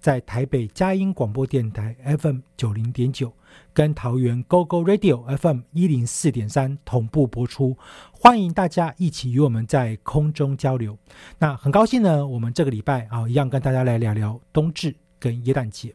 在台北佳音广播电台 FM 九零点九，跟桃园 GO GO Radio FM 一零四点三同步播出，欢迎大家一起与我们在空中交流。那很高兴呢，我们这个礼拜啊，一样跟大家来聊聊冬至跟耶诞节。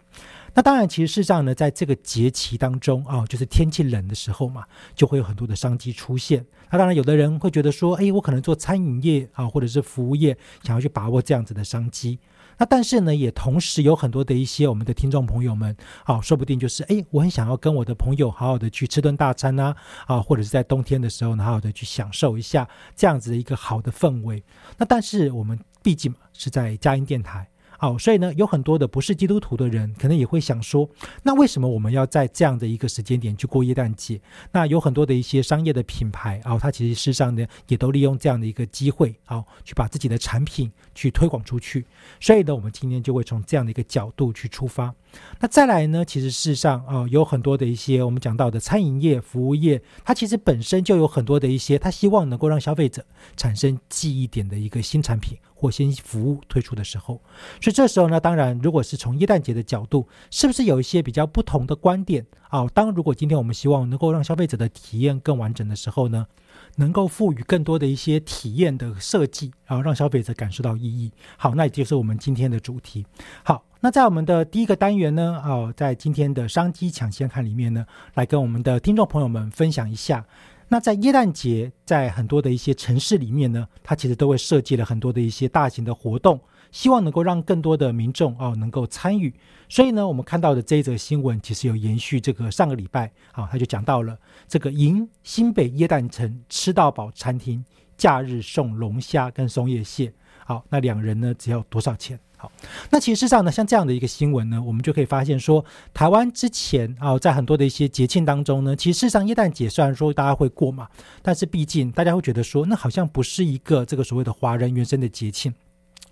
那当然，其实事实上呢，在这个节气当中啊，就是天气冷的时候嘛，就会有很多的商机出现。那当然，有的人会觉得说，哎，我可能做餐饮业啊，或者是服务业，想要去把握这样子的商机。那但是呢，也同时有很多的一些我们的听众朋友们，啊，说不定就是哎，我很想要跟我的朋友好好的去吃顿大餐呐，啊，或者是在冬天的时候呢，好好的去享受一下这样子的一个好的氛围。那但是我们毕竟是在佳音电台。好，所以呢，有很多的不是基督徒的人，可能也会想说，那为什么我们要在这样的一个时间点去过耶诞节？那有很多的一些商业的品牌啊，它其实事实上呢，也都利用这样的一个机会啊，去把自己的产品去推广出去。所以呢，我们今天就会从这样的一个角度去出发。那再来呢，其实事实上啊，有很多的一些我们讲到的餐饮业、服务业，它其实本身就有很多的一些，它希望能够让消费者产生记忆点的一个新产品。或新服务推出的时候，所以这时候呢，当然，如果是从耶诞节的角度，是不是有一些比较不同的观点啊？当如果今天我们希望能够让消费者的体验更完整的时候呢，能够赋予更多的一些体验的设计，然后让消费者感受到意义。好，那也就是我们今天的主题。好，那在我们的第一个单元呢，哦，在今天的商机抢先看里面呢，来跟我们的听众朋友们分享一下。那在耶诞节，在很多的一些城市里面呢，它其实都会设计了很多的一些大型的活动，希望能够让更多的民众哦能够参与。所以呢，我们看到的这一则新闻，其实有延续这个上个礼拜啊，他就讲到了这个迎新北耶诞城吃到饱餐厅，假日送龙虾跟松叶蟹。好，那两人呢只要多少钱？好，那其实实上呢，像这样的一个新闻呢，我们就可以发现说，台湾之前啊，在很多的一些节庆当中呢，其实事实上，耶诞节虽然说大家会过嘛，但是毕竟大家会觉得说，那好像不是一个这个所谓的华人原生的节庆。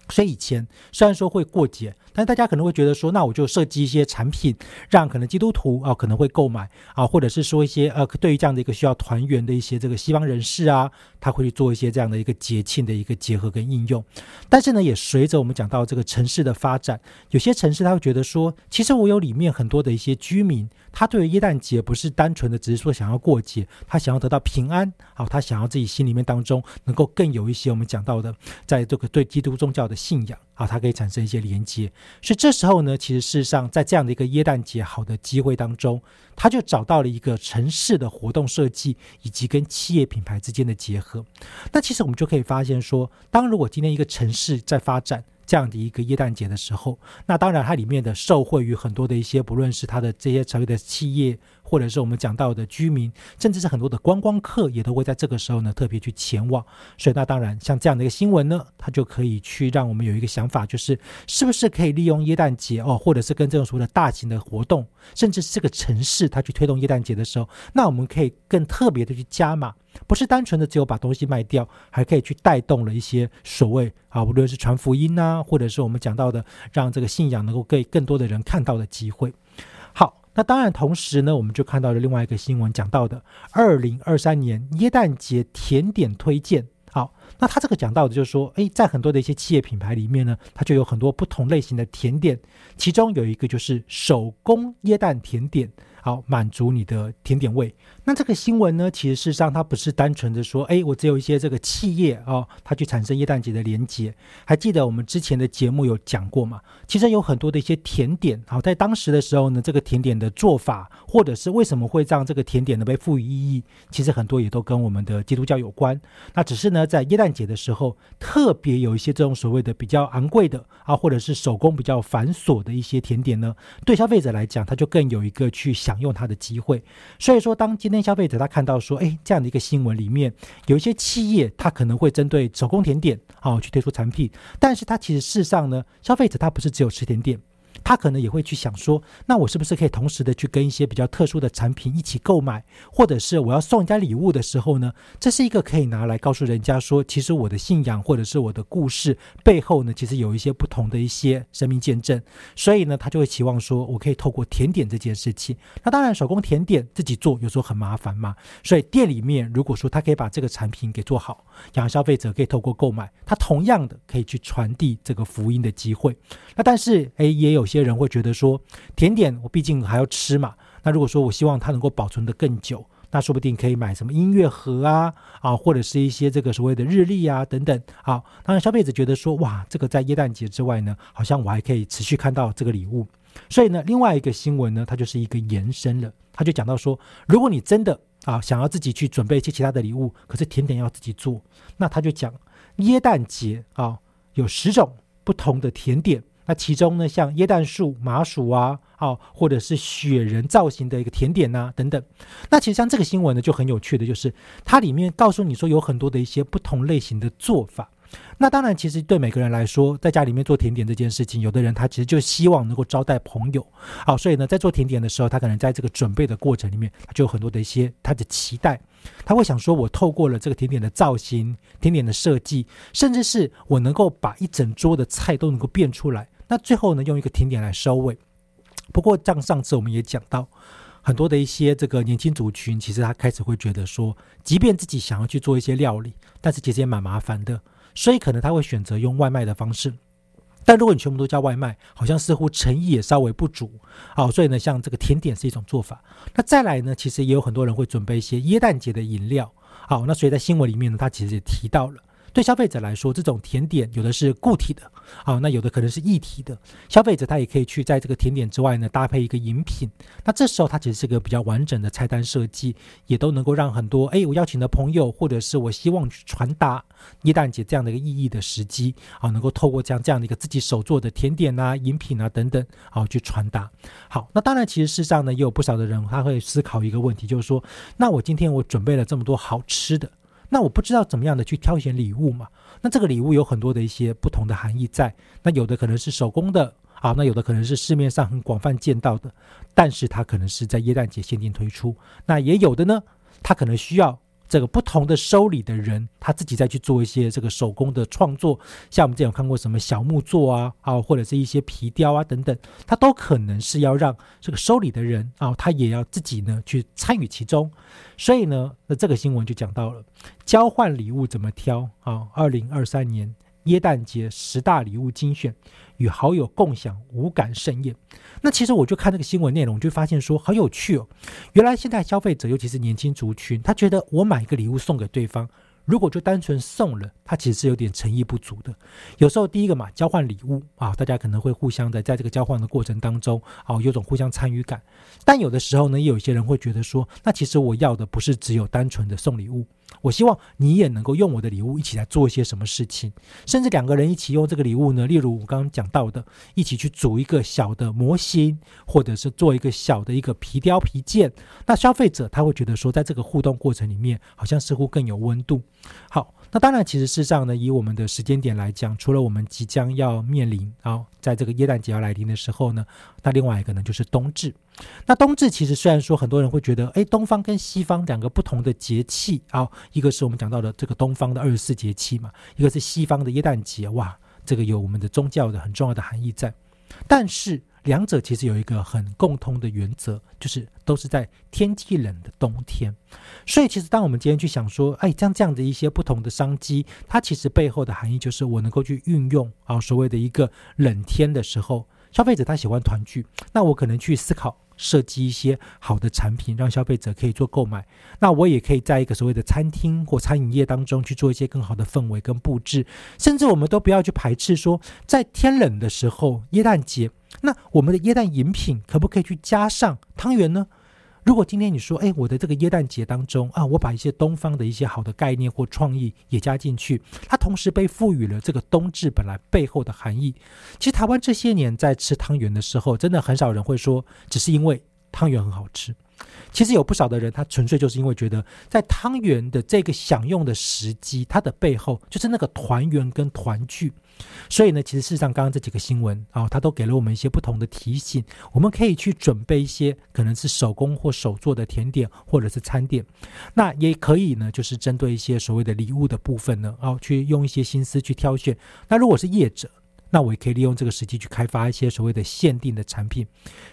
所以以前虽然说会过节，但大家可能会觉得说，那我就设计一些产品，让可能基督徒啊可能会购买啊，或者是说一些呃对于这样的一个需要团圆的一些这个西方人士啊，他会去做一些这样的一个节庆的一个结合跟应用。但是呢，也随着我们讲到这个城市的发展，有些城市他会觉得说，其实我有里面很多的一些居民，他对于耶诞节不是单纯的只是说想要过节，他想要得到平安，好，他想要自己心里面当中能够更有一些我们讲到的，在这个对基督宗教的。信仰啊，它可以产生一些连接，所以这时候呢，其实事实上在这样的一个耶诞节好的机会当中，他就找到了一个城市的活动设计以及跟企业品牌之间的结合。那其实我们就可以发现说，当如果今天一个城市在发展。这样的一个耶诞节的时候，那当然它里面的受惠于很多的一些，不论是它的这些所谓的企业，或者是我们讲到的居民，甚至是很多的观光客，也都会在这个时候呢特别去前往。所以那当然像这样的一个新闻呢，它就可以去让我们有一个想法，就是是不是可以利用耶诞节哦，或者是跟这种所谓的大型的活动，甚至是这个城市它去推动耶诞节的时候，那我们可以更特别的去加码。不是单纯的只有把东西卖掉，还可以去带动了一些所谓啊，无论是传福音呐，或者是我们讲到的让这个信仰能够给更多的人看到的机会。那当然同时呢，我们就看到了另外一个新闻，讲到的二零二三年椰蛋节甜点推荐。好，那他这个讲到的就是说，诶，在很多的一些企业品牌里面呢，它就有很多不同类型的甜点，其中有一个就是手工椰蛋甜点。好，满足你的甜点味。那这个新闻呢，其实事实上它不是单纯的说，哎，我只有一些这个企业哦，它去产生耶诞节的连接。还记得我们之前的节目有讲过嘛？其实有很多的一些甜点，好，在当时的时候呢，这个甜点的做法，或者是为什么会让这个甜点呢被赋予意义，其实很多也都跟我们的基督教有关。那只是呢，在耶诞节的时候，特别有一些这种所谓的比较昂贵的啊，或者是手工比较繁琐的一些甜点呢，对消费者来讲，他就更有一个去想享用它的机会。所以说，当今天消费者他看到说，哎，这样的一个新闻里面有一些企业，他可能会针对手工甜点好去推出产品，但是它其实事实上呢，消费者他不是只有吃甜点。他可能也会去想说，那我是不是可以同时的去跟一些比较特殊的产品一起购买，或者是我要送人家礼物的时候呢？这是一个可以拿来告诉人家说，其实我的信仰或者是我的故事背后呢，其实有一些不同的一些生命见证。所以呢，他就会期望说，我可以透过甜点这件事情。那当然，手工甜点自己做有时候很麻烦嘛。所以店里面如果说他可以把这个产品给做好，让消费者可以透过购买，他同样的可以去传递这个福音的机会。那但是，哎，也有。些人会觉得说，甜点我毕竟还要吃嘛。那如果说我希望它能够保存的更久，那说不定可以买什么音乐盒啊啊，或者是一些这个所谓的日历啊等等。好，当然消费者觉得说，哇，这个在耶诞节之外呢，好像我还可以持续看到这个礼物。所以呢，另外一个新闻呢，它就是一个延伸了。他就讲到说，如果你真的啊想要自己去准备一些其他的礼物，可是甜点要自己做，那他就讲耶诞节啊有十种不同的甜点。那其中呢，像椰蛋树、麻薯啊，哦，或者是雪人造型的一个甜点呐，等等。那其实像这个新闻呢，就很有趣的，就是它里面告诉你说，有很多的一些不同类型的做法。那当然，其实对每个人来说，在家里面做甜点这件事情，有的人他其实就希望能够招待朋友，好，所以呢，在做甜点的时候，他可能在这个准备的过程里面，他就有很多的一些他的期待，他会想说，我透过了这个甜点的造型、甜点的设计，甚至是我能够把一整桌的菜都能够变出来。那最后呢，用一个甜点来收尾。不过，像上次我们也讲到，很多的一些这个年轻族群，其实他开始会觉得说，即便自己想要去做一些料理，但是其实也蛮麻烦的，所以可能他会选择用外卖的方式。但如果你全部都叫外卖，好像似乎诚意也稍微不足。好，所以呢，像这个甜点是一种做法。那再来呢，其实也有很多人会准备一些耶诞节的饮料。好，那所以在新闻里面呢，他其实也提到了。对消费者来说，这种甜点有的是固体的，啊，那有的可能是液体的。消费者他也可以去在这个甜点之外呢，搭配一个饮品。那这时候它其实是个比较完整的菜单设计，也都能够让很多哎，我邀请的朋友，或者是我希望去传达耶诞节这样的一个意义的时机，啊，能够透过这样这样的一个自己手做的甜点啊、饮品啊等等，啊，去传达。好，那当然，其实事实上呢，也有不少的人他会思考一个问题，就是说，那我今天我准备了这么多好吃的。那我不知道怎么样的去挑选礼物嘛？那这个礼物有很多的一些不同的含义在。那有的可能是手工的啊，那有的可能是市面上很广泛见到的，但是它可能是在耶诞节限定推出。那也有的呢，它可能需要。这个不同的收礼的人，他自己再去做一些这个手工的创作，像我们之前有看过什么小木作啊，啊，或者是一些皮雕啊等等，他都可能是要让这个收礼的人啊，他也要自己呢去参与其中。所以呢，那这个新闻就讲到了交换礼物怎么挑啊？二零二三年耶诞节十大礼物精选。与好友共享无感盛宴，那其实我就看这个新闻内容，就发现说好有趣哦。原来现在消费者，尤其是年轻族群，他觉得我买一个礼物送给对方。如果就单纯送了，他其实是有点诚意不足的。有时候第一个嘛，交换礼物啊，大家可能会互相的在这个交换的过程当中啊，有种互相参与感。但有的时候呢，也有一些人会觉得说，那其实我要的不是只有单纯的送礼物，我希望你也能够用我的礼物一起来做一些什么事情，甚至两个人一起用这个礼物呢，例如我刚刚讲到的，一起去组一个小的模型，或者是做一个小的一个皮雕皮件。那消费者他会觉得说，在这个互动过程里面，好像似乎更有温度。好，那当然，其实事实上呢，以我们的时间点来讲，除了我们即将要面临啊，在这个耶诞节要来临的时候呢，那另外一个呢就是冬至。那冬至其实虽然说很多人会觉得，哎，东方跟西方两个不同的节气啊，一个是我们讲到的这个东方的二十四节气嘛，一个是西方的耶诞节，哇，这个有我们的宗教的很重要的含义在，但是。两者其实有一个很共通的原则，就是都是在天气冷的冬天。所以，其实当我们今天去想说，哎，像这样的一些不同的商机，它其实背后的含义就是我能够去运用啊，所谓的一个冷天的时候，消费者他喜欢团聚，那我可能去思考。设计一些好的产品，让消费者可以做购买。那我也可以在一个所谓的餐厅或餐饮业当中去做一些更好的氛围跟布置，甚至我们都不要去排斥说，在天冷的时候，耶诞节，那我们的椰蛋饮品可不可以去加上汤圆呢？如果今天你说，哎，我的这个椰蛋节当中啊，我把一些东方的一些好的概念或创意也加进去，它同时被赋予了这个冬至本来背后的含义。其实台湾这些年在吃汤圆的时候，真的很少人会说，只是因为汤圆很好吃。其实有不少的人，他纯粹就是因为觉得，在汤圆的这个享用的时机，它的背后就是那个团圆跟团聚。所以呢，其实事实上，刚刚这几个新闻啊，它都给了我们一些不同的提醒，我们可以去准备一些可能是手工或手做的甜点或者是餐点。那也可以呢，就是针对一些所谓的礼物的部分呢，啊，去用一些心思去挑选。那如果是业者，那我也可以利用这个时机去开发一些所谓的限定的产品。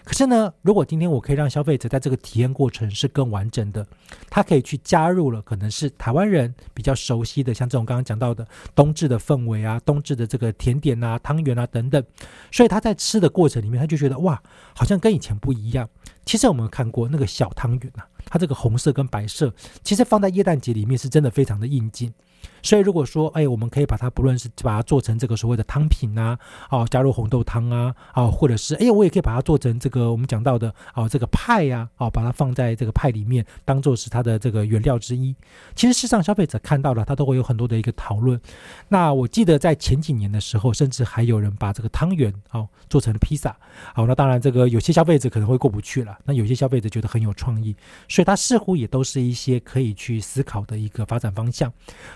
可是呢，如果今天我可以让消费者在这个体验过程是更完整的，他可以去加入了可能是台湾人比较熟悉的，像这种刚刚讲到的冬至的氛围啊，冬至的这个甜点啊、汤圆啊等等。所以他在吃的过程里面，他就觉得哇，好像跟以前不一样。其实我们看过那个小汤圆啊，它这个红色跟白色，其实放在耶诞节里面是真的非常的应景。所以，如果说，哎，我们可以把它，不论是把它做成这个所谓的汤品啊，哦，加入红豆汤啊，哦，或者是，哎，我也可以把它做成这个我们讲到的，哦，这个派呀，哦，把它放在这个派里面，当做是它的这个原料之一。其实，市场消费者看到了，他都会有很多的一个讨论。那我记得在前几年的时候，甚至还有人把这个汤圆，哦，做成了披萨。好，那当然，这个有些消费者可能会过不去了。那有些消费者觉得很有创意，所以它似乎也都是一些可以去思考的一个发展方向。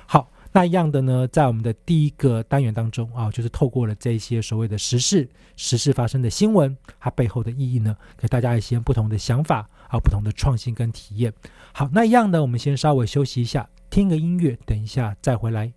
好。那一样的呢，在我们的第一个单元当中啊，就是透过了这些所谓的时事、时事发生的新闻，它背后的意义呢，给大家一些不同的想法啊，不同的创新跟体验。好，那一样的，我们先稍微休息一下，听个音乐，等一下再回来。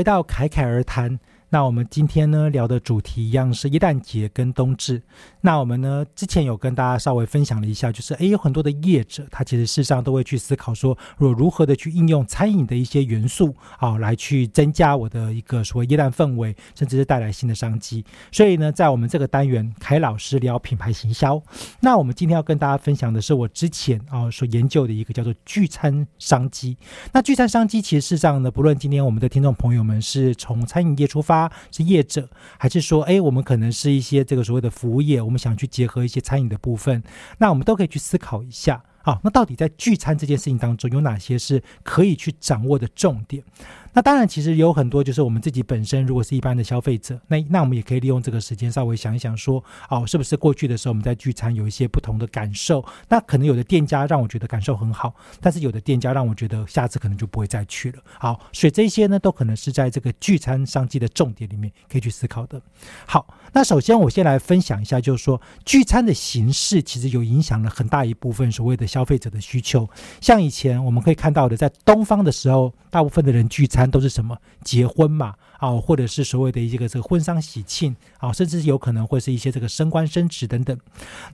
回到侃侃而谈。那我们今天呢聊的主题一样是耶诞节跟冬至。那我们呢之前有跟大家稍微分享了一下，就是诶有很多的业者，他其实事实上都会去思考说，我如何的去应用餐饮的一些元素啊，来去增加我的一个所谓耶诞氛围，甚至是带来新的商机。所以呢，在我们这个单元，凯老师聊品牌行销。那我们今天要跟大家分享的是我之前啊所研究的一个叫做聚餐商机。那聚餐商机其实事实上呢，不论今天我们的听众朋友们是从餐饮业出发。是业者，还是说，哎，我们可能是一些这个所谓的服务业，我们想去结合一些餐饮的部分，那我们都可以去思考一下好。那到底在聚餐这件事情当中，有哪些是可以去掌握的重点？那当然，其实有很多就是我们自己本身，如果是一般的消费者，那那我们也可以利用这个时间稍微想一想，说哦，是不是过去的时候我们在聚餐有一些不同的感受？那可能有的店家让我觉得感受很好，但是有的店家让我觉得下次可能就不会再去了。好，所以这些呢，都可能是在这个聚餐商机的重点里面可以去思考的。好，那首先我先来分享一下，就是说聚餐的形式其实有影响了很大一部分所谓的消费者的需求。像以前我们可以看到的，在东方的时候，大部分的人聚餐。都是什么结婚嘛？啊，或者是所谓的一个这个婚丧喜庆啊，甚至有可能会是一些这个升官升职等等。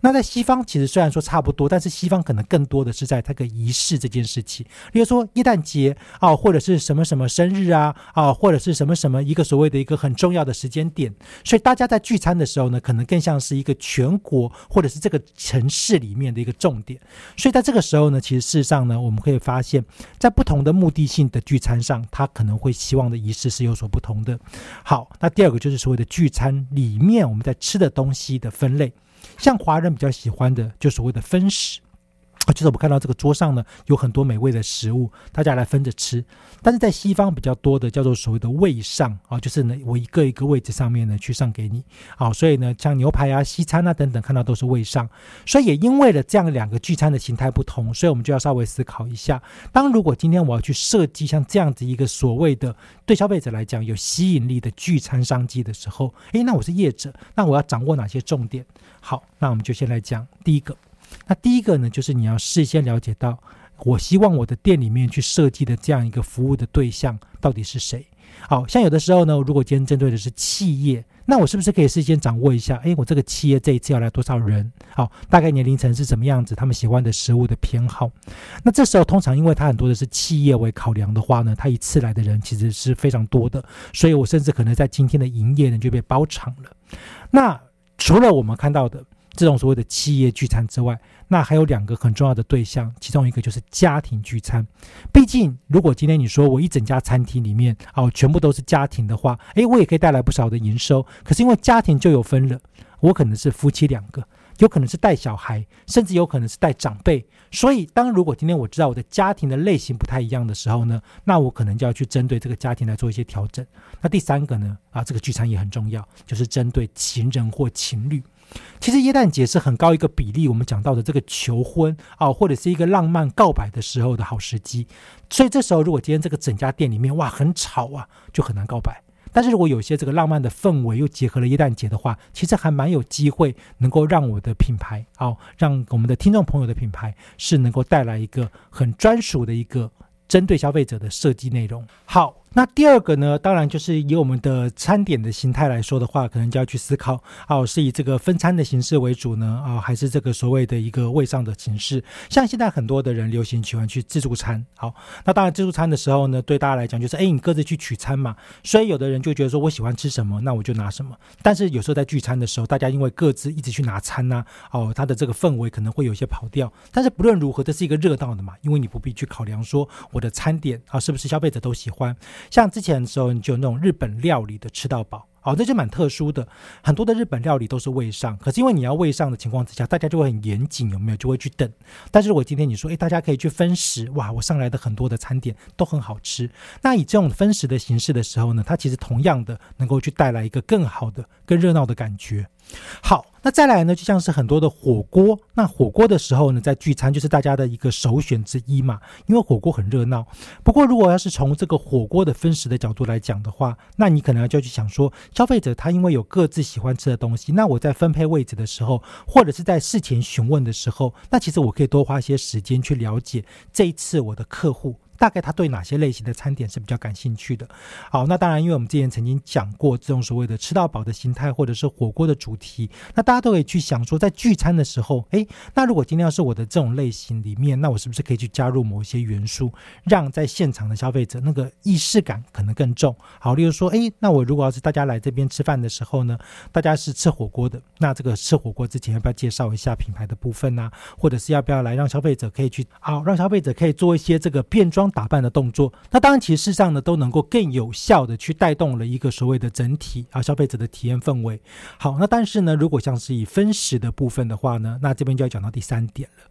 那在西方其实虽然说差不多，但是西方可能更多的是在这个仪式这件事情，比如说耶诞节啊，或者是什么什么生日啊，啊，或者是什么什么一个所谓的一个很重要的时间点。所以大家在聚餐的时候呢，可能更像是一个全国或者是这个城市里面的一个重点。所以在这个时候呢，其实事实上呢，我们可以发现，在不同的目的性的聚餐上，它可能会希望的仪式是有所不同。的，好，那第二个就是所谓的聚餐里面我们在吃的东西的分类，像华人比较喜欢的就所谓的分食。啊就是我们看到这个桌上呢，有很多美味的食物，大家来分着吃。但是在西方比较多的叫做所谓的位上啊，就是呢我一个一个位置上面呢去上给你。好，所以呢像牛排啊、西餐啊等等，看到都是位上。所以也因为了这样两个聚餐的形态不同，所以我们就要稍微思考一下：当如果今天我要去设计像这样子一个所谓的对消费者来讲有吸引力的聚餐商机的时候，诶，那我是业者，那我要掌握哪些重点？好，那我们就先来讲第一个。那第一个呢，就是你要事先了解到，我希望我的店里面去设计的这样一个服务的对象到底是谁。好像有的时候呢，如果今天针对的是企业，那我是不是可以事先掌握一下？诶，我这个企业这一次要来多少人？好，大概年龄层是什么样子？他们喜欢的食物的偏好。那这时候通常因为它很多的是企业为考量的话呢，它一次来的人其实是非常多的，所以我甚至可能在今天的营业呢就被包场了。那除了我们看到的。这种所谓的企业聚餐之外，那还有两个很重要的对象，其中一个就是家庭聚餐。毕竟，如果今天你说我一整家餐厅里面哦全部都是家庭的话，诶，我也可以带来不少的营收。可是因为家庭就有分了，我可能是夫妻两个，有可能是带小孩，甚至有可能是带长辈。所以，当如果今天我知道我的家庭的类型不太一样的时候呢，那我可能就要去针对这个家庭来做一些调整。那第三个呢，啊，这个聚餐也很重要，就是针对情人或情侣。其实耶诞节是很高一个比例，我们讲到的这个求婚啊，或者是一个浪漫告白的时候的好时机。所以这时候，如果今天这个整家店里面哇很吵啊，就很难告白。但是如果有些这个浪漫的氛围又结合了耶诞节的话，其实还蛮有机会能够让我的品牌哦，让我们的听众朋友的品牌是能够带来一个很专属的一个针对消费者的设计内容。好。那第二个呢，当然就是以我们的餐点的形态来说的话，可能就要去思考哦，是以这个分餐的形式为主呢，啊，还是这个所谓的一个位上的形式？像现在很多的人流行喜欢去自助餐，好，那当然自助餐的时候呢，对大家来讲就是，哎，你各自去取餐嘛，所以有的人就觉得说我喜欢吃什么，那我就拿什么。但是有时候在聚餐的时候，大家因为各自一直去拿餐呐，哦，它的这个氛围可能会有些跑掉。但是不论如何，这是一个热闹的嘛，因为你不必去考量说我的餐点啊是不是消费者都喜欢。像之前的时候，你就有那种日本料理的吃到饱。好，这就蛮特殊的。很多的日本料理都是位上，可是因为你要位上的情况之下，大家就会很严谨，有没有？就会去等。但是如果今天你说，诶，大家可以去分食，哇，我上来的很多的餐点都很好吃。那以这种分食的形式的时候呢，它其实同样的能够去带来一个更好的、更热闹的感觉。好，那再来呢，就像是很多的火锅。那火锅的时候呢，在聚餐就是大家的一个首选之一嘛，因为火锅很热闹。不过，如果要是从这个火锅的分食的角度来讲的话，那你可能就去想说。消费者他因为有各自喜欢吃的东西，那我在分配位置的时候，或者是在事前询问的时候，那其实我可以多花些时间去了解这一次我的客户。大概他对哪些类型的餐点是比较感兴趣的？好，那当然，因为我们之前曾经讲过这种所谓的吃到饱的形态，或者是火锅的主题，那大家都可以去想说，在聚餐的时候，诶，那如果今天要是我的这种类型里面，那我是不是可以去加入某一些元素，让在现场的消费者那个仪式感可能更重？好，例如说，诶，那我如果要是大家来这边吃饭的时候呢，大家是吃火锅的，那这个吃火锅之前要不要介绍一下品牌的部分呢？或者是要不要来让消费者可以去，好，让消费者可以做一些这个变装？打扮的动作。那当然，其实事实上呢，都能够更有效的去带动了一个所谓的整体啊消费者的体验氛围。好，那但是呢，如果像是以分食的部分的话呢，那这边就要讲到第三点了。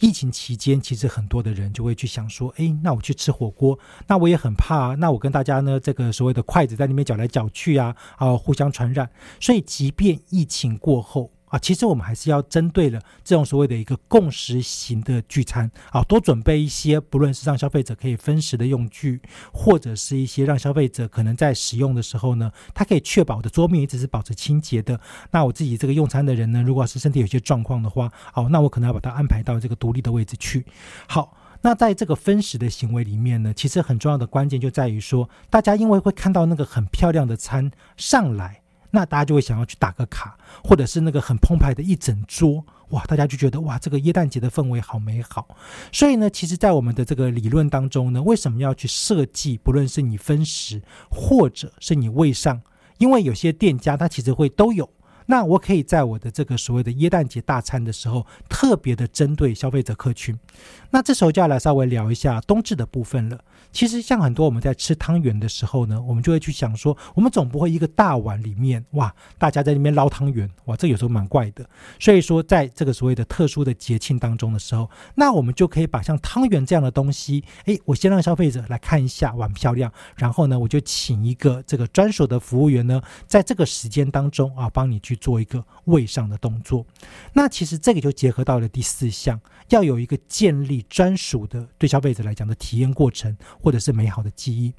疫情期间，其实很多的人就会去想说，哎，那我去吃火锅，那我也很怕，那我跟大家呢，这个所谓的筷子在里面搅来搅去啊，啊，互相传染。所以，即便疫情过后啊，其实我们还是要针对了这种所谓的一个共识型的聚餐啊，多准备一些，不论是让消费者可以分食的用具，或者是一些让消费者可能在使用的时候呢，他可以确保我的桌面一直是保持清洁的。那我自己这个用餐的人呢，如果是身体有些状况的话，哦，那我可能要把它安排到这个独立的位置去。好。那在这个分食的行为里面呢，其实很重要的关键就在于说，大家因为会看到那个很漂亮的餐上来，那大家就会想要去打个卡，或者是那个很澎湃的一整桌，哇，大家就觉得哇，这个耶诞节的氛围好美好。所以呢，其实，在我们的这个理论当中呢，为什么要去设计，不论是你分食，或者是你位上，因为有些店家他其实会都有。那我可以在我的这个所谓的耶诞节大餐的时候，特别的针对消费者客群。那这时候就要来稍微聊一下冬至的部分了。其实像很多我们在吃汤圆的时候呢，我们就会去想说，我们总不会一个大碗里面哇，大家在那边捞汤圆，哇，这有时候蛮怪的。所以说，在这个所谓的特殊的节庆当中的时候，那我们就可以把像汤圆这样的东西，诶，我先让消费者来看一下碗漂亮，然后呢，我就请一个这个专属的服务员呢，在这个时间当中啊，帮你去做一个位上的动作。那其实这个就结合到了第四项，要有一个建立专属的对消费者来讲的体验过程。或者是美好的记忆，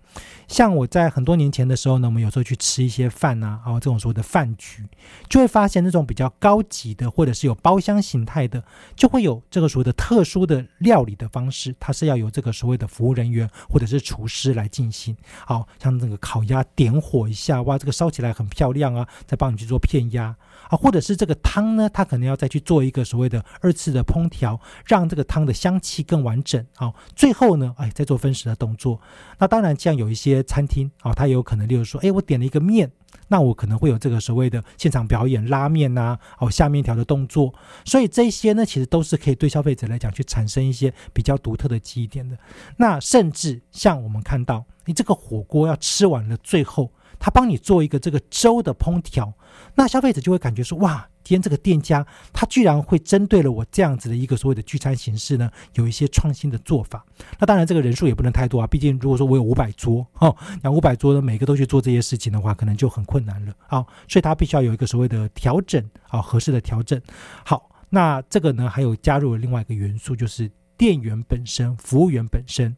像我在很多年前的时候呢，我们有时候去吃一些饭呐，啊，这种所谓的饭局，就会发现那种比较高级的，或者是有包厢形态的，就会有这个所谓的特殊的料理的方式，它是要有这个所谓的服务人员或者是厨师来进行。好像那个烤鸭点火一下，哇，这个烧起来很漂亮啊，再帮你去做片鸭啊，或者是这个汤呢，它可能要再去做一个所谓的二次的烹调，让这个汤的香气更完整啊。最后呢，哎，再做分食的动。作那当然，像有一些餐厅啊，它也有可能，例如说，哎，我点了一个面，那我可能会有这个所谓的现场表演拉面呐，哦下面条的动作，所以这些呢，其实都是可以对消费者来讲去产生一些比较独特的记忆点的。那甚至像我们看到，你这个火锅要吃完了，最后他帮你做一个这个粥的烹调，那消费者就会感觉说，哇。今天这个店家，他居然会针对了我这样子的一个所谓的聚餐形式呢，有一些创新的做法。那当然，这个人数也不能太多啊，毕竟如果说我有五百桌，哦，那五百桌的每个都去做这些事情的话，可能就很困难了啊。所以他必须要有一个所谓的调整啊，合适的调整。好，那这个呢，还有加入了另外一个元素，就是店员本身、服务员本身。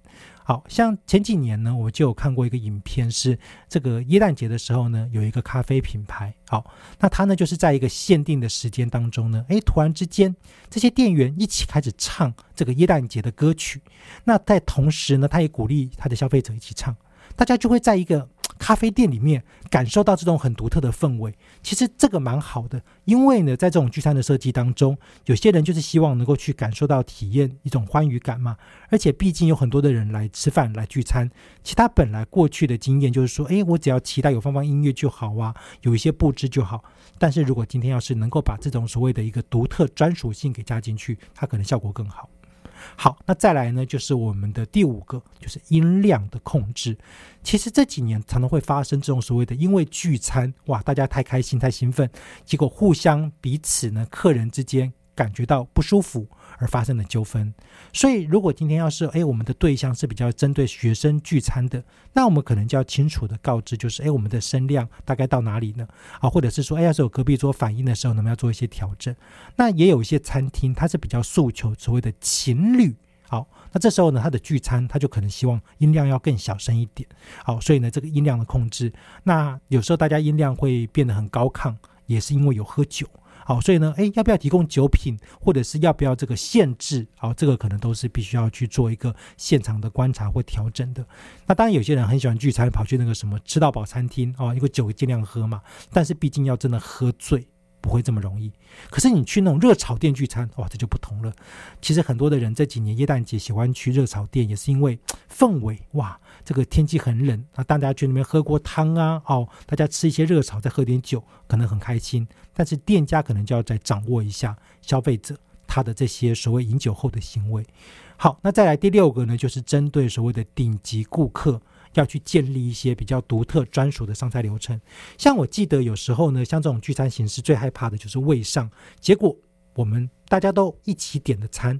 好像前几年呢，我就有看过一个影片，是这个耶诞节的时候呢，有一个咖啡品牌，好，那它呢就是在一个限定的时间当中呢，诶，突然之间这些店员一起开始唱这个耶诞节的歌曲，那在同时呢，他也鼓励他的消费者一起唱，大家就会在一个。咖啡店里面感受到这种很独特的氛围，其实这个蛮好的，因为呢，在这种聚餐的设计当中，有些人就是希望能够去感受到体验一种欢愉感嘛。而且毕竟有很多的人来吃饭来聚餐，其他本来过去的经验就是说，诶，我只要期待有放放音乐就好啊，有一些布置就好。但是如果今天要是能够把这种所谓的一个独特专属性给加进去，它可能效果更好。好，那再来呢，就是我们的第五个，就是音量的控制。其实这几年常常会发生这种所谓的，因为聚餐哇，大家太开心、太兴奋，结果互相彼此呢，客人之间感觉到不舒服。而发生的纠纷，所以如果今天要是哎，我们的对象是比较针对学生聚餐的，那我们可能就要清楚的告知，就是哎，我们的声量大概到哪里呢？啊，或者是说，哎，要是有隔壁桌反应的时候，能不能要做一些调整？那也有一些餐厅，它是比较诉求所谓的情侣，好，那这时候呢，他的聚餐他就可能希望音量要更小声一点，好，所以呢，这个音量的控制，那有时候大家音量会变得很高亢，也是因为有喝酒。好，所以呢，哎，要不要提供酒品，或者是要不要这个限制？好，这个可能都是必须要去做一个现场的观察或调整的。那当然，有些人很喜欢聚餐，跑去那个什么吃到饱餐厅啊，因为酒尽量喝嘛。但是毕竟要真的喝醉。不会这么容易，可是你去那种热炒店聚餐，哇，这就不同了。其实很多的人这几年耶诞节喜欢去热炒店，也是因为 氛围，哇，这个天气很冷啊，大家去那边喝锅汤啊，哦，大家吃一些热炒，再喝点酒，可能很开心。但是店家可能就要再掌握一下消费者他的这些所谓饮酒后的行为。好，那再来第六个呢，就是针对所谓的顶级顾客，要去建立一些比较独特专属的上菜流程。像我记得有时候呢，像这种聚餐形式，最害怕的就是胃上，结果我们大家都一起点的餐，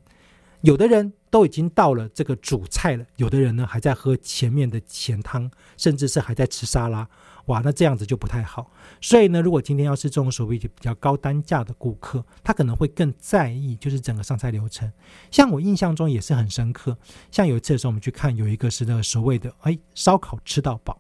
有的人都已经到了这个主菜了，有的人呢还在喝前面的前汤，甚至是还在吃沙拉。哇，那这样子就不太好。所以呢，如果今天要是这种所谓比较高单价的顾客，他可能会更在意，就是整个上菜流程。像我印象中也是很深刻，像有一次的时候，我们去看有一个是那个所谓的哎烧烤吃到饱。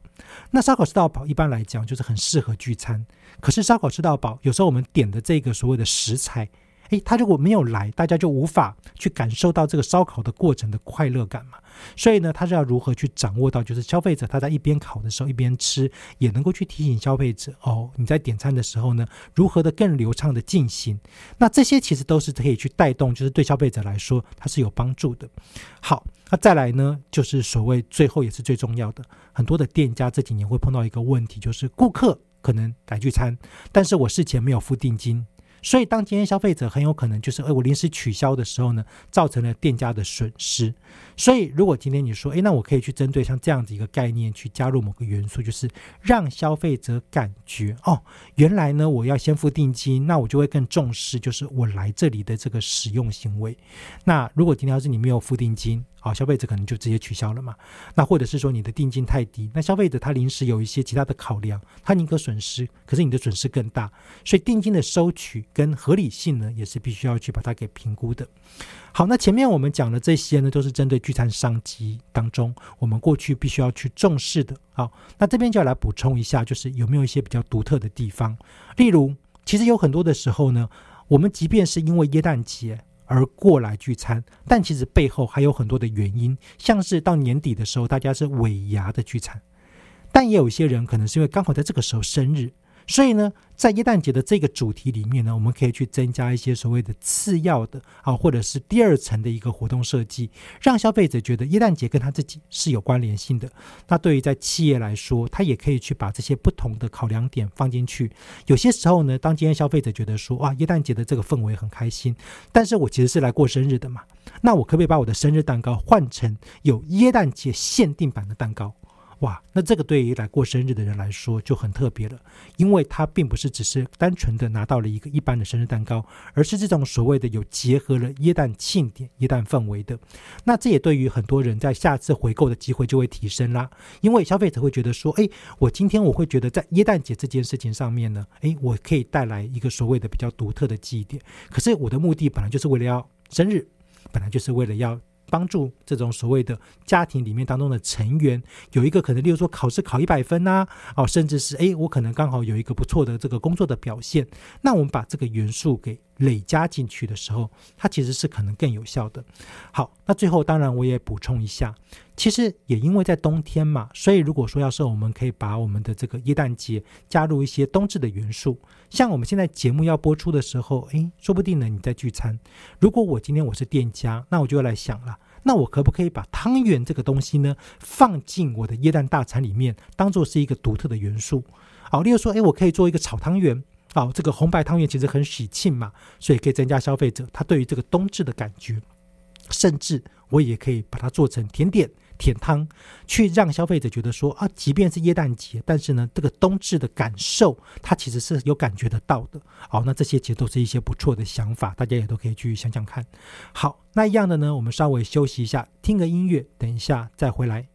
那烧烤吃到饱一般来讲就是很适合聚餐，可是烧烤吃到饱有时候我们点的这个所谓的食材。诶，他如果没有来，大家就无法去感受到这个烧烤的过程的快乐感嘛。所以呢，他是要如何去掌握到，就是消费者他在一边烤的时候一边吃，也能够去提醒消费者哦，你在点餐的时候呢，如何的更流畅的进行。那这些其实都是可以去带动，就是对消费者来说它是有帮助的。好，那再来呢，就是所谓最后也是最重要的，很多的店家这几年会碰到一个问题，就是顾客可能来聚餐，但是我事前没有付定金。所以，当今天消费者很有可能就是，哎，我临时取消的时候呢，造成了店家的损失。所以，如果今天你说，哎，那我可以去针对像这样子一个概念去加入某个元素，就是让消费者感觉，哦，原来呢，我要先付定金，那我就会更重视，就是我来这里的这个使用行为。那如果今天要是你没有付定金，好，消费者可能就直接取消了嘛？那或者是说你的定金太低，那消费者他临时有一些其他的考量，他宁可损失，可是你的损失更大，所以定金的收取跟合理性呢，也是必须要去把它给评估的。好，那前面我们讲的这些呢，都是针对聚餐商机当中，我们过去必须要去重视的。好，那这边就要来补充一下，就是有没有一些比较独特的地方？例如，其实有很多的时候呢，我们即便是因为耶诞节。而过来聚餐，但其实背后还有很多的原因，像是到年底的时候，大家是尾牙的聚餐，但也有一些人可能是因为刚好在这个时候生日。所以呢，在耶诞节的这个主题里面呢，我们可以去增加一些所谓的次要的啊，或者是第二层的一个活动设计，让消费者觉得耶诞节跟他自己是有关联性的。那对于在企业来说，他也可以去把这些不同的考量点放进去。有些时候呢，当今天消费者觉得说，哇，耶诞节的这个氛围很开心，但是我其实是来过生日的嘛，那我可不可以把我的生日蛋糕换成有耶诞节限定版的蛋糕？哇，那这个对于来过生日的人来说就很特别了，因为他并不是只是单纯的拿到了一个一般的生日蛋糕，而是这种所谓的有结合了耶诞庆典、耶诞氛围的。那这也对于很多人在下次回购的机会就会提升啦，因为消费者会觉得说，哎，我今天我会觉得在耶诞节这件事情上面呢，哎，我可以带来一个所谓的比较独特的记忆点。可是我的目的本来就是为了要生日，本来就是为了要。帮助这种所谓的家庭里面当中的成员有一个可能，例如说考试考一百分呐，哦，甚至是哎，我可能刚好有一个不错的这个工作的表现，那我们把这个元素给。累加进去的时候，它其实是可能更有效的。好，那最后当然我也补充一下，其实也因为在冬天嘛，所以如果说要是我们可以把我们的这个耶诞节加入一些冬至的元素，像我们现在节目要播出的时候，诶，说不定呢你在聚餐。如果我今天我是店家，那我就要来想了，那我可不可以把汤圆这个东西呢放进我的椰蛋大餐里面，当做是一个独特的元素？好，例如说，诶，我可以做一个炒汤圆。好，这个红白汤圆其实很喜庆嘛，所以可以增加消费者他对于这个冬至的感觉。甚至我也可以把它做成甜点、甜汤，去让消费者觉得说啊，即便是耶诞节，但是呢，这个冬至的感受，它其实是有感觉得到的。好，那这些其实都是一些不错的想法，大家也都可以去想想看。好，那一样的呢，我们稍微休息一下，听个音乐，等一下再回来。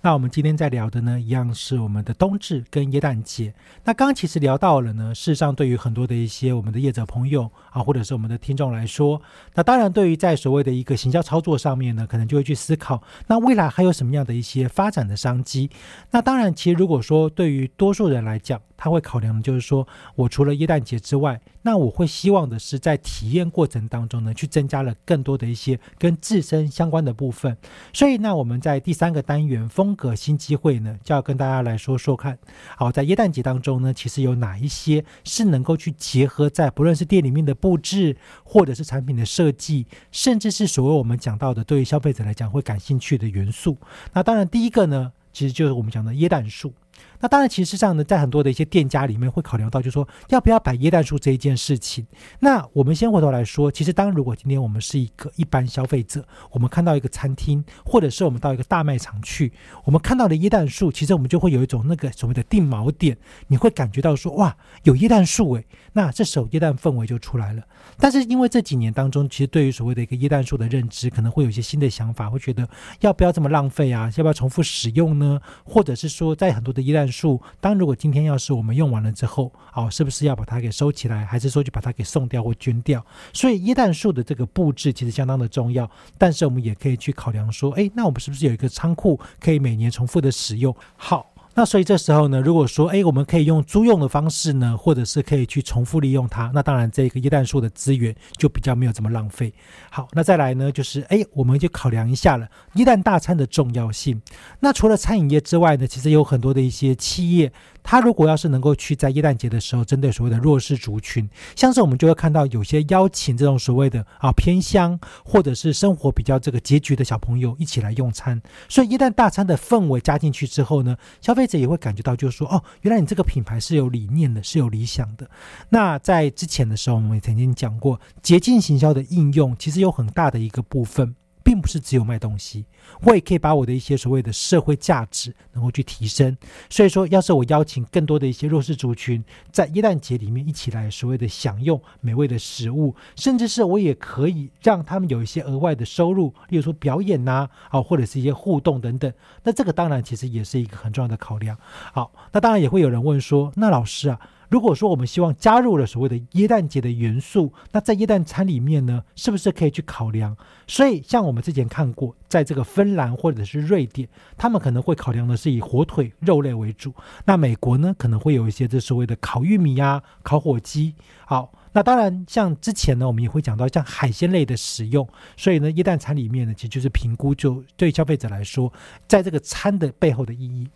那我们今天在聊的呢，一样是我们的冬至跟耶诞节。那刚刚其实聊到了呢，事实上对于很多的一些我们的业者朋友啊，或者是我们的听众来说，那当然对于在所谓的一个行销操作上面呢，可能就会去思考，那未来还有什么样的一些发展的商机？那当然，其实如果说对于多数人来讲，他会考量的就是说，我除了耶诞节之外，那我会希望的是在体验过程当中呢，去增加了更多的一些跟自身相关的部分。所以，那我们在第三个单元风格新机会呢，就要跟大家来说说看。好，在耶诞节当中呢，其实有哪一些是能够去结合在不论是店里面的布置，或者是产品的设计，甚至是所谓我们讲到的对于消费者来讲会感兴趣的元素。那当然，第一个呢，其实就是我们讲的椰蛋树。那当然，其实上呢，在很多的一些店家里面会考量到，就是说要不要摆椰蛋树这一件事情。那我们先回头来说，其实当如果今天我们是一个一般消费者，我们看到一个餐厅，或者是我们到一个大卖场去，我们看到的椰蛋树，其实我们就会有一种那个所谓的定锚点，你会感觉到说，哇，有椰蛋树诶，那这时候椰蛋氛围就出来了。但是因为这几年当中，其实对于所谓的一个椰蛋树的认知，可能会有一些新的想法，会觉得要不要这么浪费啊？要不要重复使用呢？或者是说，在很多的椰蛋树，当如果今天要是我们用完了之后，哦，是不是要把它给收起来，还是说就把它给送掉或捐掉？所以椰氮树的这个布置其实相当的重要，但是我们也可以去考量说，哎，那我们是不是有一个仓库可以每年重复的使用？好。那所以这时候呢，如果说哎，我们可以用租用的方式呢，或者是可以去重复利用它，那当然这个椰蛋树的资源就比较没有这么浪费。好，那再来呢，就是哎，我们就考量一下了椰蛋大餐的重要性。那除了餐饮业之外呢，其实有很多的一些企业。他如果要是能够去在耶诞节的时候，针对所谓的弱势族群，像是我们就会看到有些邀请这种所谓的啊偏乡或者是生活比较这个拮据的小朋友一起来用餐，所以一旦大餐的氛围加进去之后呢，消费这也会感觉到就是说哦，原来你这个品牌是有理念的，是有理想的。那在之前的时候，我们也曾经讲过，捷径行销的应用其实有很大的一个部分。并不是只有卖东西，我也可以把我的一些所谓的社会价值能够去提升。所以说，要是我邀请更多的一些弱势族群在耶诞节里面一起来所谓的享用美味的食物，甚至是我也可以让他们有一些额外的收入，例如说表演呐，啊，或者是一些互动等等。那这个当然其实也是一个很重要的考量。好，那当然也会有人问说，那老师啊？如果说我们希望加入了所谓的耶诞节的元素，那在耶诞餐里面呢，是不是可以去考量？所以像我们之前看过，在这个芬兰或者是瑞典，他们可能会考量的是以火腿肉类为主。那美国呢，可能会有一些这所谓的烤玉米呀、烤火鸡。好，那当然像之前呢，我们也会讲到像海鲜类的使用。所以呢，耶诞餐里面呢，其实就是评估就对消费者来说，在这个餐的背后的意义。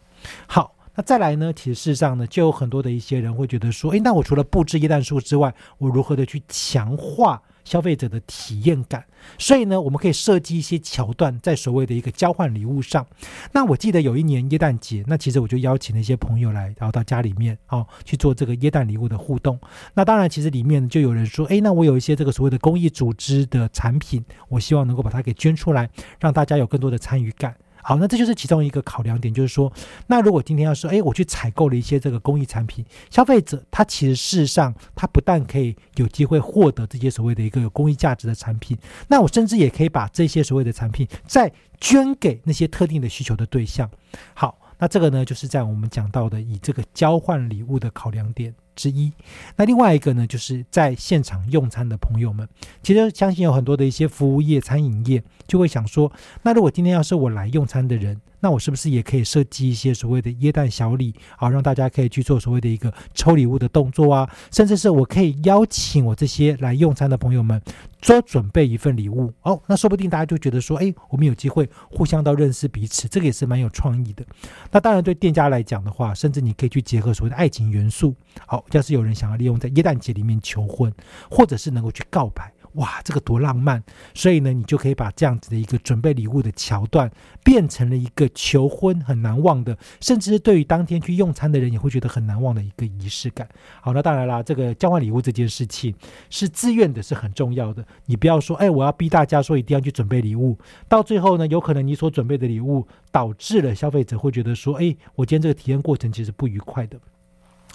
好。那再来呢？其实事实上呢，就有很多的一些人会觉得说，诶，那我除了布置椰蛋树之外，我如何的去强化消费者的体验感？所以呢，我们可以设计一些桥段，在所谓的一个交换礼物上。那我记得有一年椰蛋节，那其实我就邀请了一些朋友来，然后到家里面哦去做这个椰蛋礼物的互动。那当然，其实里面就有人说，诶，那我有一些这个所谓的公益组织的产品，我希望能够把它给捐出来，让大家有更多的参与感。好，那这就是其中一个考量点，就是说，那如果今天要说，哎，我去采购了一些这个公益产品，消费者他其实事实上他不但可以有机会获得这些所谓的一个有公益价值的产品，那我甚至也可以把这些所谓的产品再捐给那些特定的需求的对象。好，那这个呢，就是在我们讲到的以这个交换礼物的考量点。之一，那另外一个呢，就是在现场用餐的朋友们，其实相信有很多的一些服务业、餐饮业就会想说，那如果今天要是我来用餐的人。那我是不是也可以设计一些所谓的椰蛋小礼啊，让大家可以去做所谓的一个抽礼物的动作啊，甚至是我可以邀请我这些来用餐的朋友们多准备一份礼物哦，那说不定大家就觉得说，哎，我们有机会互相到认识彼此，这个也是蛮有创意的。那当然对店家来讲的话，甚至你可以去结合所谓的爱情元素，好，要是有人想要利用在椰蛋节里面求婚，或者是能够去告白。哇，这个多浪漫！所以呢，你就可以把这样子的一个准备礼物的桥段，变成了一个求婚很难忘的，甚至对于当天去用餐的人也会觉得很难忘的一个仪式感。好，那当然啦，这个交换礼物这件事情是自愿的，是很重要的。你不要说，哎，我要逼大家说一定要去准备礼物，到最后呢，有可能你所准备的礼物导致了消费者会觉得说，哎，我今天这个体验过程其实不愉快的。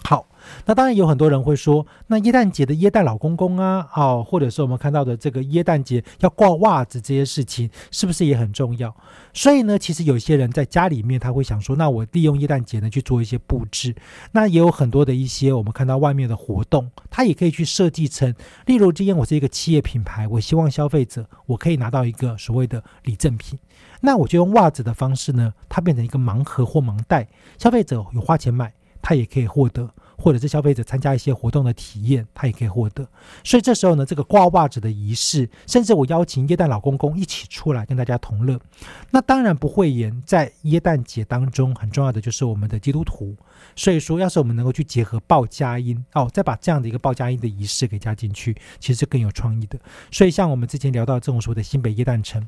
好，那当然有很多人会说，那耶诞节的耶诞老公公啊，哦，或者是我们看到的这个耶诞节要挂袜子这些事情，是不是也很重要？所以呢，其实有些人在家里面他会想说，那我利用耶诞节呢去做一些布置。那也有很多的一些我们看到外面的活动，它也可以去设计成，例如今天我是一个企业品牌，我希望消费者我可以拿到一个所谓的礼赠品，那我就用袜子的方式呢，它变成一个盲盒或盲袋，消费者有花钱买。他也可以获得，或者是消费者参加一些活动的体验，他也可以获得。所以这时候呢，这个挂袜子的仪式，甚至我邀请耶诞老公公一起出来跟大家同乐。那当然不会言，在耶诞节当中很重要的就是我们的基督徒。所以说，要是我们能够去结合报佳音哦，再把这样的一个报佳音的仪式给加进去，其实是更有创意的。所以像我们之前聊到这种所谓的新北耶诞城。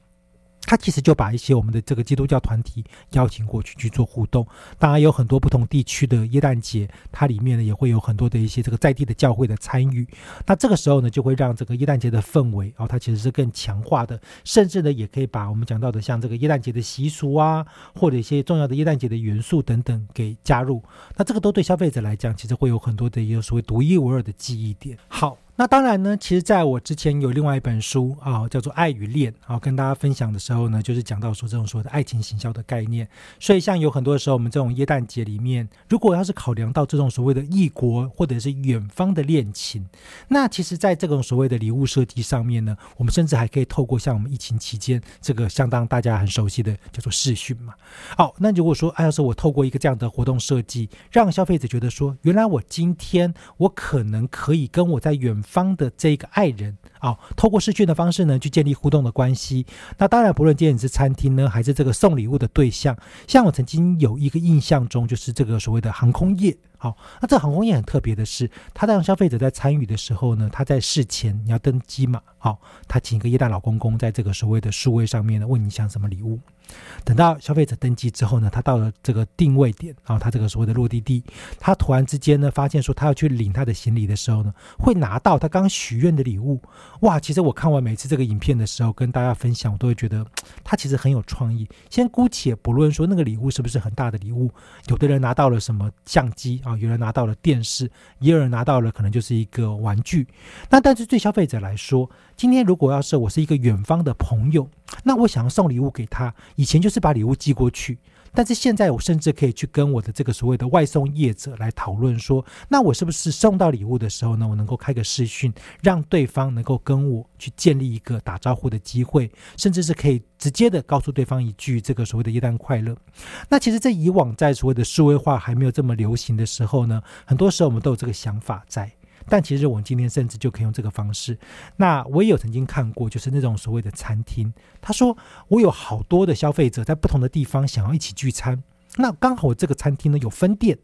他其实就把一些我们的这个基督教团体邀请过去去做互动，当然有很多不同地区的耶诞节，它里面呢也会有很多的一些这个在地的教会的参与。那这个时候呢，就会让这个耶诞节的氛围哦，它其实是更强化的，甚至呢也可以把我们讲到的像这个耶诞节的习俗啊，或者一些重要的耶诞节的元素等等给加入。那这个都对消费者来讲，其实会有很多的一个所谓独一无二的记忆点。好。那当然呢，其实在我之前有另外一本书啊，叫做《爱与恋》啊，跟大家分享的时候呢，就是讲到说这种所谓的爱情行销的概念。所以像有很多的时候，我们这种耶诞节里面，如果要是考量到这种所谓的异国或者是远方的恋情，那其实在这种所谓的礼物设计上面呢，我们甚至还可以透过像我们疫情期间这个相当大家很熟悉的叫做视讯嘛。好，那如果说哎，要是我透过一个这样的活动设计，让消费者觉得说，原来我今天我可能可以跟我在远。方的这个爱人啊，透过视讯的方式呢，去建立互动的关系。那当然，不论今天你是餐厅呢，还是这个送礼物的对象，像我曾经有一个印象中，就是这个所谓的航空业。好，那这航空业很特别的是，他让消费者在参与的时候呢，他在事前你要登机嘛，好，他请一个耶诞老公公在这个所谓的数位上面呢，问你想什么礼物。等到消费者登机之后呢，他到了这个定位点啊，他这个所谓的落地地，他突然之间呢，发现说他要去领他的行李的时候呢，会拿到他刚许愿的礼物。哇，其实我看完每次这个影片的时候，跟大家分享，我都会觉得他其实很有创意。先姑且不论说那个礼物是不是很大的礼物，有的人拿到了什么相机。啊，有人拿到了电视，也有人拿到了可能就是一个玩具。那但是对消费者来说，今天如果要是我是一个远方的朋友，那我想要送礼物给他，以前就是把礼物寄过去。但是现在，我甚至可以去跟我的这个所谓的外送业者来讨论说，那我是不是送到礼物的时候呢，我能够开个视讯，让对方能够跟我去建立一个打招呼的机会，甚至是可以直接的告诉对方一句这个所谓的“一旦快乐”。那其实，在以往在所谓的数位化还没有这么流行的时候呢，很多时候我们都有这个想法在。但其实我们今天甚至就可以用这个方式。那我也有曾经看过，就是那种所谓的餐厅，他说我有好多的消费者在不同的地方想要一起聚餐，那刚好我这个餐厅呢有分店。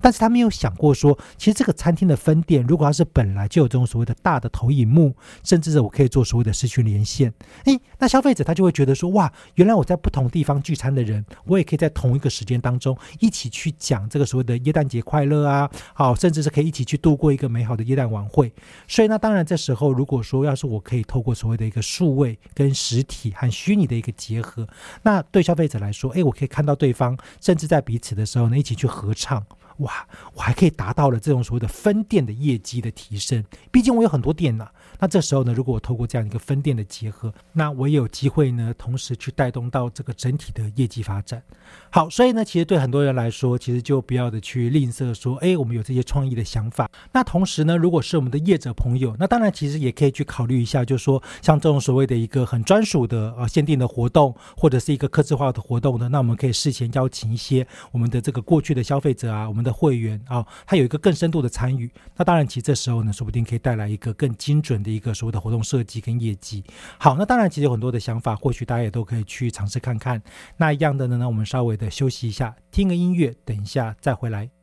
但是他没有想过说，其实这个餐厅的分店，如果要是本来就有这种所谓的大的投影幕，甚至是我可以做所谓的视讯连线，诶，那消费者他就会觉得说，哇，原来我在不同地方聚餐的人，我也可以在同一个时间当中一起去讲这个所谓的耶诞节快乐啊，好，甚至是可以一起去度过一个美好的耶诞晚会。所以那当然这时候，如果说要是我可以透过所谓的一个数位跟实体和虚拟的一个结合，那对消费者来说，诶，我可以看到对方，甚至在彼此的时候呢，一起去合唱。哇，我还可以达到了这种所谓的分店的业绩的提升。毕竟我有很多店呢。那这时候呢，如果我透过这样一个分店的结合，那我也有机会呢，同时去带动到这个整体的业绩发展。好，所以呢，其实对很多人来说，其实就不要的去吝啬说，哎，我们有这些创意的想法。那同时呢，如果是我们的业者朋友，那当然其实也可以去考虑一下，就是说像这种所谓的一个很专属的呃限定的活动，或者是一个客制化的活动呢，那我们可以事前邀请一些我们的这个过去的消费者啊，我们的会员啊，他有一个更深度的参与。那当然，其实这时候呢，说不定可以带来一个更精准的一个所谓的活动设计跟业绩。好，那当然其实有很多的想法，或许大家也都可以去尝试看看。那一样的呢，那我们稍微。的休息一下，听个音乐，等一下再回来。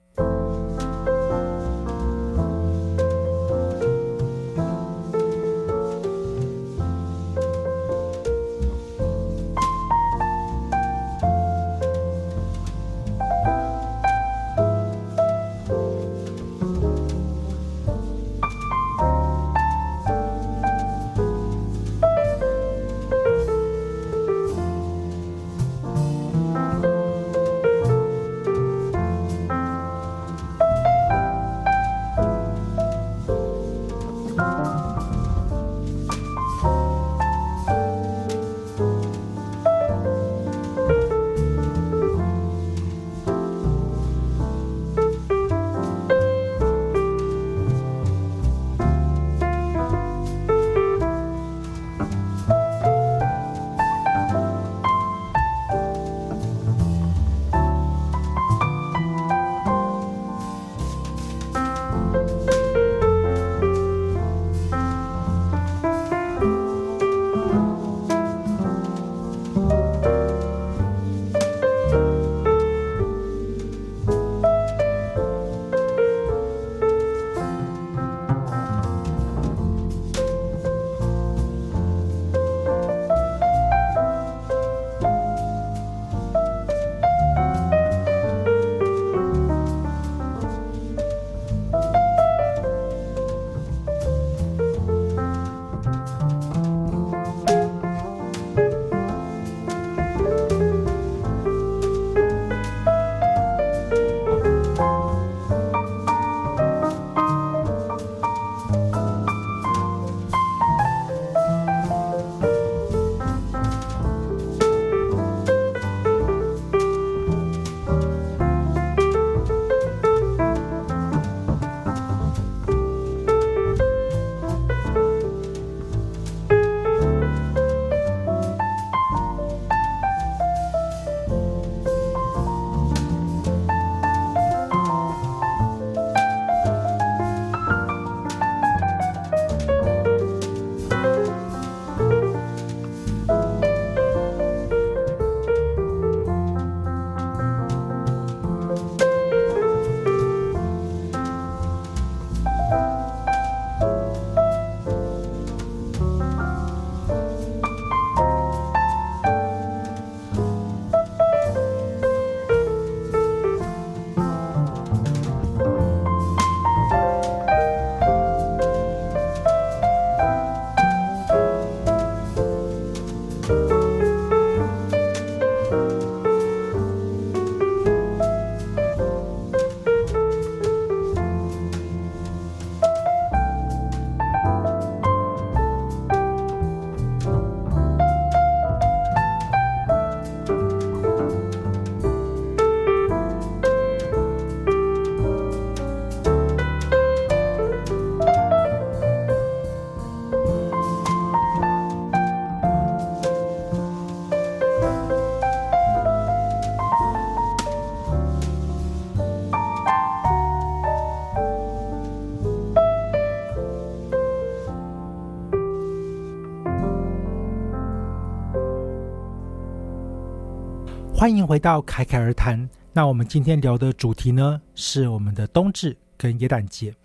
欢迎回到侃侃而谈。那我们今天聊的主题呢，是我们的冬至跟耶诞节。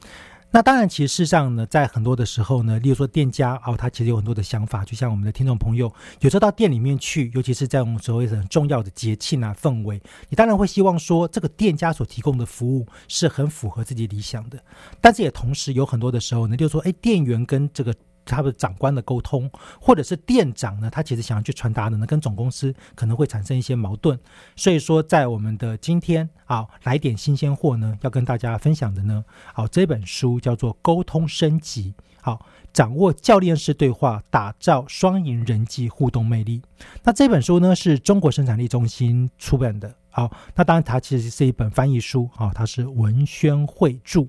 那当然，其实事实上呢，在很多的时候呢，例如说店家哦，他其实有很多的想法，就像我们的听众朋友，有时候到店里面去，尤其是在我们所谓很重要的节庆啊氛围，你当然会希望说，这个店家所提供的服务是很符合自己理想的。但是也同时有很多的时候呢，就是说，哎，店员跟这个。他的长官的沟通，或者是店长呢，他其实想要去传达的呢，跟总公司可能会产生一些矛盾。所以说，在我们的今天啊，来点新鲜货呢，要跟大家分享的呢，好，这本书叫做《沟通升级》，好，掌握教练式对话，打造双赢人际互动魅力。那这本书呢，是中国生产力中心出版的，好，那当然它其实是一本翻译书，啊，它是文宣会著，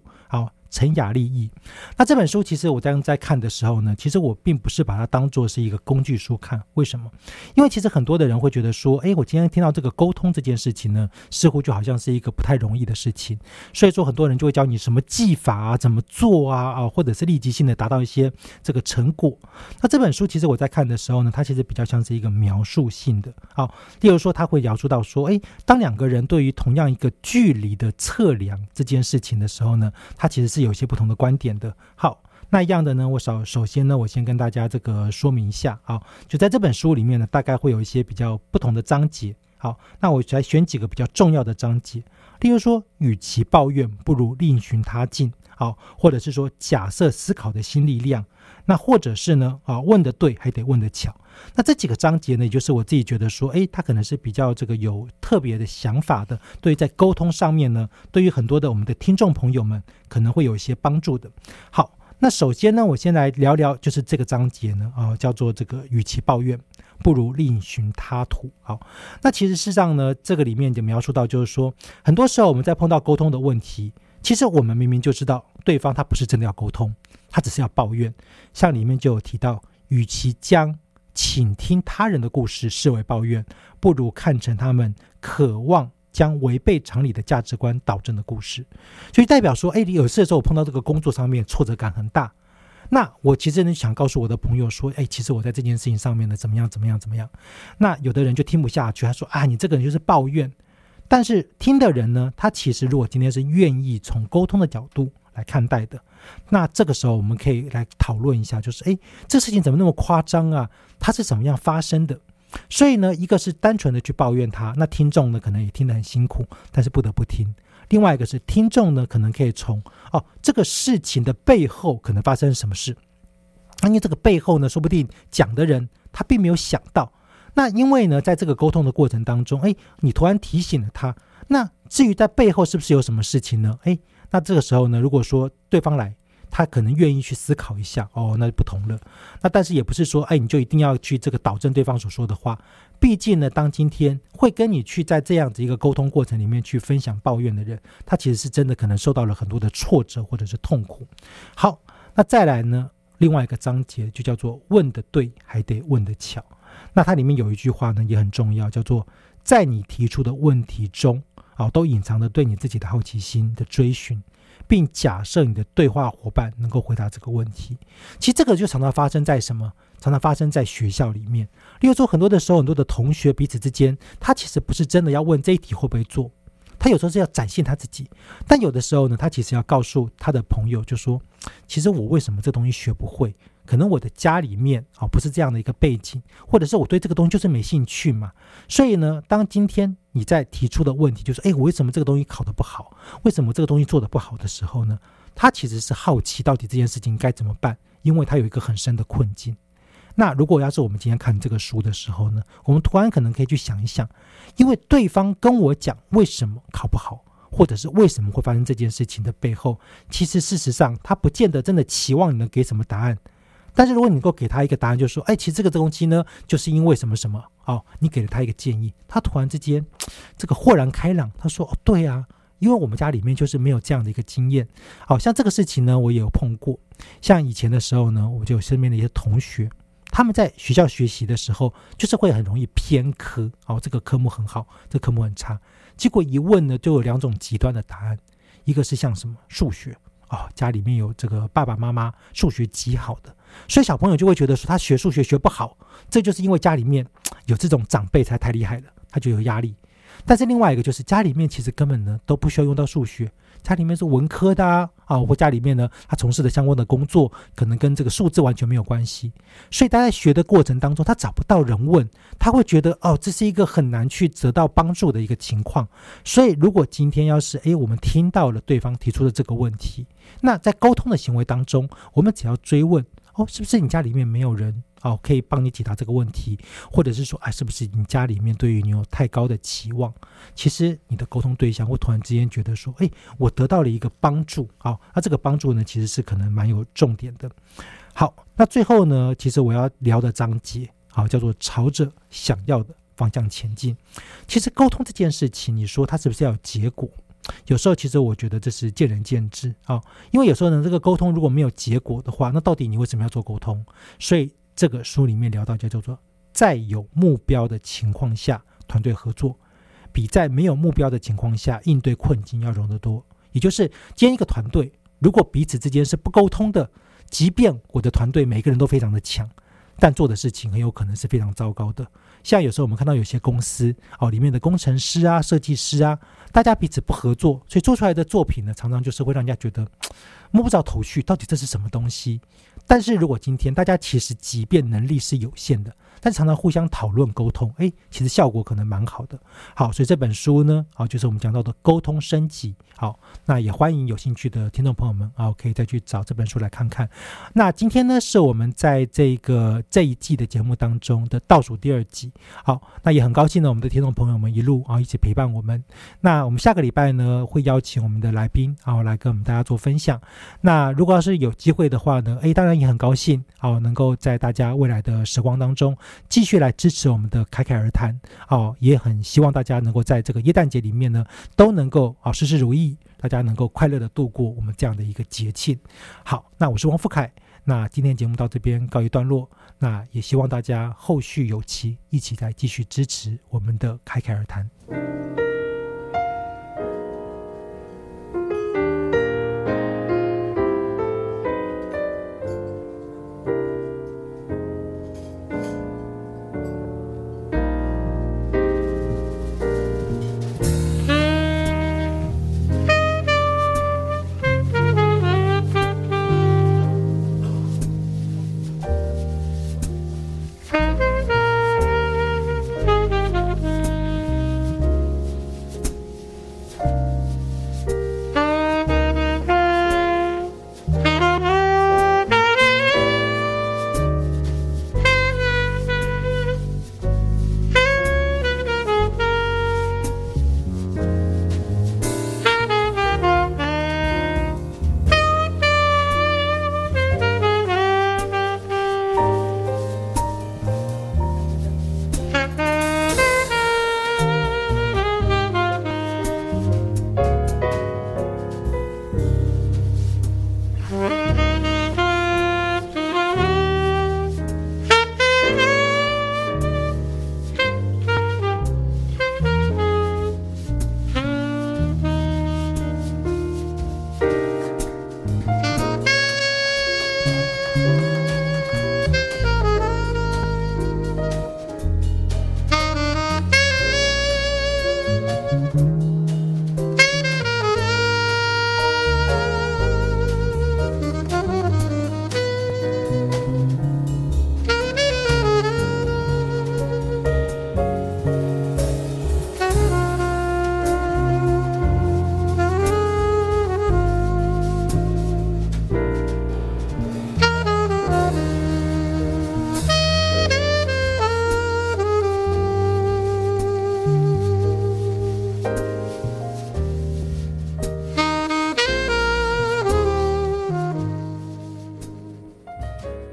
陈雅利益。那这本书其实我在在看的时候呢，其实我并不是把它当做是一个工具书看。为什么？因为其实很多的人会觉得说，哎，我今天听到这个沟通这件事情呢，似乎就好像是一个不太容易的事情。所以说，很多人就会教你什么技法啊，怎么做啊，啊，或者是立即性的达到一些这个成果。那这本书其实我在看的时候呢，它其实比较像是一个描述性的。好，例如说，他会描述到说，哎，当两个人对于同样一个距离的测量这件事情的时候呢，他其实是。有些不同的观点的，好，那一样的呢？我首首先呢，我先跟大家这个说明一下啊，就在这本书里面呢，大概会有一些比较不同的章节。好，那我来选几个比较重要的章节，例如说，与其抱怨，不如另寻他径。好，或者是说，假设思考的新力量。那或者是呢？啊，问的对，还得问的巧。那这几个章节呢，也就是我自己觉得说，哎，他可能是比较这个有特别的想法的。对于在沟通上面呢，对于很多的我们的听众朋友们，可能会有一些帮助的。好，那首先呢，我先来聊聊，就是这个章节呢，啊，叫做这个与其抱怨，不如另寻他途。好，那其实事实上呢，这个里面就描述到，就是说，很多时候我们在碰到沟通的问题，其实我们明明就知道对方他不是真的要沟通。他只是要抱怨，像里面就有提到，与其将请听他人的故事视为抱怨，不如看成他们渴望将违背常理的价值观导正的故事。所以代表说，哎，有事的时候我碰到这个工作上面挫折感很大，那我其实呢想告诉我的朋友说，哎，其实我在这件事情上面呢怎么样怎么样怎么样。那有的人就听不下去，他说啊，你这个人就是抱怨。但是听的人呢，他其实如果今天是愿意从沟通的角度。来看待的，那这个时候我们可以来讨论一下，就是哎，这事情怎么那么夸张啊？它是怎么样发生的？所以呢，一个是单纯的去抱怨他，那听众呢可能也听得很辛苦，但是不得不听；另外一个是听众呢，可能可以从哦这个事情的背后可能发生什么事，因为这个背后呢，说不定讲的人他并没有想到。那因为呢，在这个沟通的过程当中，哎，你突然提醒了他，那至于在背后是不是有什么事情呢？哎。那这个时候呢，如果说对方来，他可能愿意去思考一下，哦，那就不同了。那但是也不是说，哎，你就一定要去这个导正对方所说的话。毕竟呢，当今天会跟你去在这样子一个沟通过程里面去分享抱怨的人，他其实是真的可能受到了很多的挫折或者是痛苦。好，那再来呢，另外一个章节就叫做问的对，还得问的巧。那它里面有一句话呢也很重要，叫做在你提出的问题中。好，都隐藏着对你自己的好奇心的追寻，并假设你的对话伙伴能够回答这个问题。其实这个就常常发生在什么？常常发生在学校里面。例如说，很多的时候，很多的同学彼此之间，他其实不是真的要问这一题会不会做，他有时候是要展现他自己。但有的时候呢，他其实要告诉他的朋友，就说：其实我为什么这东西学不会？可能我的家里面啊不是这样的一个背景，或者是我对这个东西就是没兴趣嘛。所以呢，当今天你在提出的问题就是，哎，我为什么这个东西考得不好？为什么这个东西做得不好的时候呢？他其实是好奇到底这件事情该怎么办，因为他有一个很深的困境。那如果要是我们今天看这个书的时候呢，我们突然可能可以去想一想，因为对方跟我讲为什么考不好，或者是为什么会发生这件事情的背后，其实事实上他不见得真的期望你能给什么答案。但是如果你能够给他一个答案，就是说，哎，其实这个东西呢，就是因为什么什么哦，你给了他一个建议，他突然之间这个豁然开朗，他说，哦，对啊，因为我们家里面就是没有这样的一个经验，好像这个事情呢，我也有碰过，像以前的时候呢，我就身边的一些同学，他们在学校学习的时候，就是会很容易偏科，哦，这个科目很好，这科目很差，结果一问呢，就有两种极端的答案，一个是像什么数学。哦，家里面有这个爸爸妈妈数学极好的，所以小朋友就会觉得说他学数学学不好，这就是因为家里面 有这种长辈才太厉害了。他就有压力。但是另外一个就是家里面其实根本呢都不需要用到数学，家里面是文科的啊，啊，或家里面呢他从事的相关的工作可能跟这个数字完全没有关系，所以他在学的过程当中他找不到人问，他会觉得哦这是一个很难去得到帮助的一个情况。所以如果今天要是诶我们听到了对方提出的这个问题，那在沟通的行为当中，我们只要追问哦是不是你家里面没有人？哦，可以帮你解答这个问题，或者是说，哎，是不是你家里面对于你有太高的期望？其实你的沟通对象会突然之间觉得说，哎，我得到了一个帮助。好，那这个帮助呢，其实是可能蛮有重点的。好，那最后呢，其实我要聊的章节，好，叫做朝着想要的方向前进。其实沟通这件事情，你说它是不是要有结果？有时候其实我觉得这是见仁见智啊，因为有时候呢，这个沟通如果没有结果的话，那到底你为什么要做沟通？所以。这个书里面聊到，就叫做在有目标的情况下团队合作，比在没有目标的情况下应对困境要容得多。也就是建一个团队，如果彼此之间是不沟通的，即便我的团队每个人都非常的强，但做的事情很有可能是非常糟糕的。像有时候我们看到有些公司哦，里面的工程师啊、设计师啊，大家彼此不合作，所以做出来的作品呢，常常就是会让人家觉得摸不着头绪，到底这是什么东西。但是如果今天大家其实即便能力是有限的，但常常互相讨论沟通，哎，其实效果可能蛮好的。好，所以这本书呢，啊，就是我们讲到的沟通升级。好，那也欢迎有兴趣的听众朋友们啊，可以再去找这本书来看看。那今天呢，是我们在这个这一季的节目当中的倒数第二集。好，那也很高兴呢，我们的听众朋友们一路啊一起陪伴我们。那我们下个礼拜呢，会邀请我们的来宾啊来跟我们大家做分享。那如果要是有机会的话呢，哎，当然。也很高兴啊，能够在大家未来的时光当中继续来支持我们的凯凯而谈哦，也很希望大家能够在这个耶诞节里面呢，都能够啊事事如意，大家能够快乐的度过我们这样的一个节庆。好，那我是王富凯，那今天节目到这边告一段落，那也希望大家后续有期一起来继续支持我们的凯凯而谈。